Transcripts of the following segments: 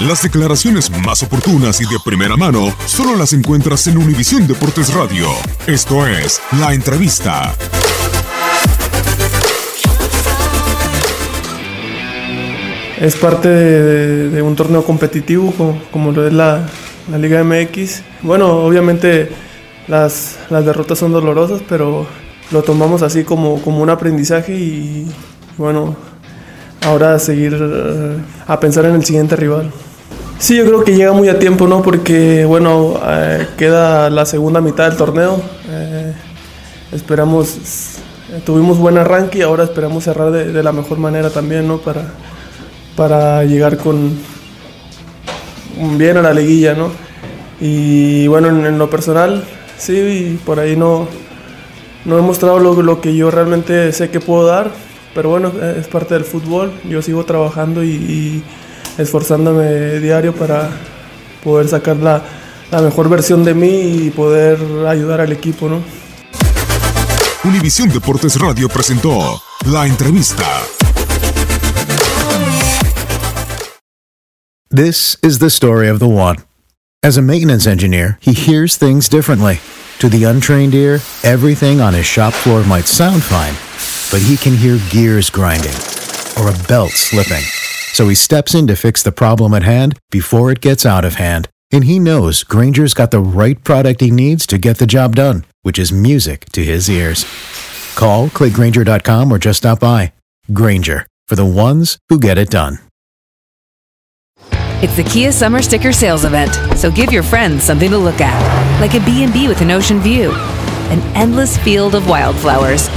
Las declaraciones más oportunas y de primera mano solo las encuentras en Univisión Deportes Radio. Esto es La Entrevista. Es parte de, un torneo competitivo como, lo es la, Liga MX. Bueno, obviamente las, las, derrotas son dolorosas, pero lo tomamos así como, como un aprendizaje y bueno, ahora seguir a pensar en el siguiente rival. Sí, yo creo que llega muy a tiempo, ¿no? Porque, bueno, eh, queda la segunda mitad del torneo. Eh, esperamos, eh, tuvimos buen arranque y ahora esperamos cerrar de, la mejor manera también, ¿no? Para, para llegar con bien a la liguilla, ¿no? Y bueno, en, lo personal, sí, por ahí no, no he mostrado lo, lo, que yo realmente sé que puedo dar, pero bueno, es parte del fútbol, yo sigo trabajando y esforzándome diario para poder sacar la, la, mejor versión de mí y poder ayudar al equipo, ¿no? Univisión Deportes Radio presentó la entrevista. This is the story of the one. As a maintenance engineer, he hears things differently. To the untrained ear, everything on his shop floor might sound fine, but he can hear gears grinding or a belt slipping. So he steps in to fix the problem at hand before it gets out of hand. And he knows Granger's got the right product he needs to get the job done, which is music to his ears. Call, clickgranger.com, or just stop by. Granger, for the ones who get it done. It's the Kia Summer Sticker Sales Event, so give your friends something to look at, like a B&B with an ocean view, an endless field of wildflowers,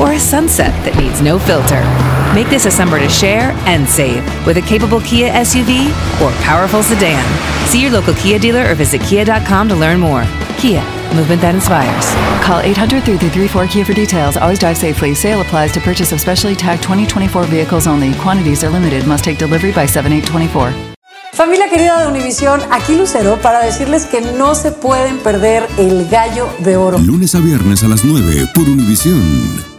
or a sunset that needs no filter. Make this a summer to share and save with a capable Kia SUV or powerful sedan. See your local Kia dealer or visit kia.com to learn more. Kia, movement that inspires. Call 800 334 Kia for details. Always drive safely. Sale applies to purchase of specially tagged 2024 vehicles only. Quantities are limited. Must take delivery by 7824. Familia querida de Univisión, aquí Lucero para decirles que no se pueden perder el gallo de oro. Lunes a viernes a las 9 por Univisión.